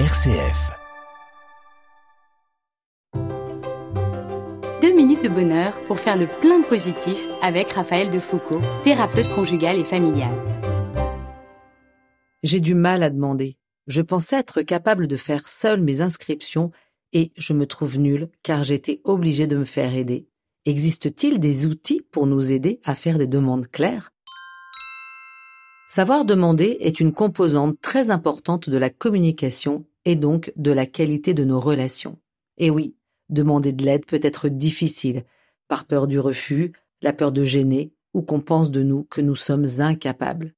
RCF. Deux minutes de bonheur pour faire le plein positif avec Raphaël de Foucault, thérapeute conjugal et familial. J'ai du mal à demander. Je pensais être capable de faire seul mes inscriptions et je me trouve nulle car j'étais obligée de me faire aider. Existe-t-il des outils pour nous aider à faire des demandes claires? Savoir demander est une composante très importante de la communication et donc de la qualité de nos relations. Et oui, demander de l'aide peut être difficile, par peur du refus, la peur de gêner, ou qu'on pense de nous que nous sommes incapables.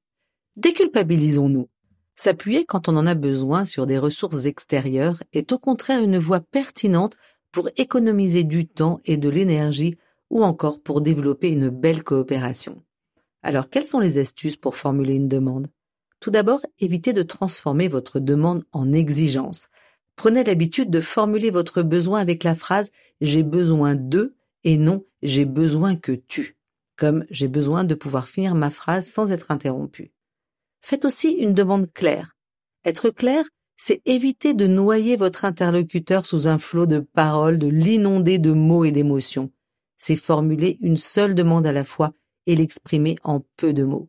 Déculpabilisons-nous. S'appuyer quand on en a besoin sur des ressources extérieures est au contraire une voie pertinente pour économiser du temps et de l'énergie ou encore pour développer une belle coopération. Alors, quelles sont les astuces pour formuler une demande? Tout d'abord, évitez de transformer votre demande en exigence. Prenez l'habitude de formuler votre besoin avec la phrase j'ai besoin de et non j'ai besoin que tu, comme j'ai besoin de pouvoir finir ma phrase sans être interrompu. Faites aussi une demande claire. Être clair, c'est éviter de noyer votre interlocuteur sous un flot de paroles, de l'inonder de mots et d'émotions. C'est formuler une seule demande à la fois et l'exprimer en peu de mots.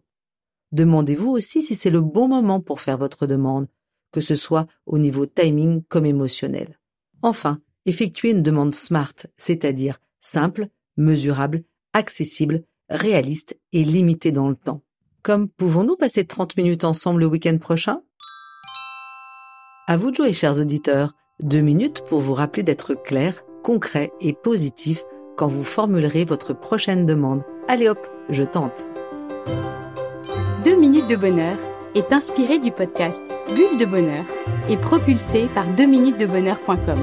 Demandez-vous aussi si c'est le bon moment pour faire votre demande, que ce soit au niveau timing comme émotionnel. Enfin, effectuez une demande SMART, c'est-à-dire simple, mesurable, accessible, réaliste et limitée dans le temps. Comme pouvons-nous passer 30 minutes ensemble le week-end prochain? À vous de jouer, chers auditeurs. Deux minutes pour vous rappeler d'être clair, concret et positif quand vous formulerez votre prochaine demande. Allez hop, je tente. Deux minutes de bonheur est inspiré du podcast Bulle de bonheur et propulsé par 2minutesdebonheur.com.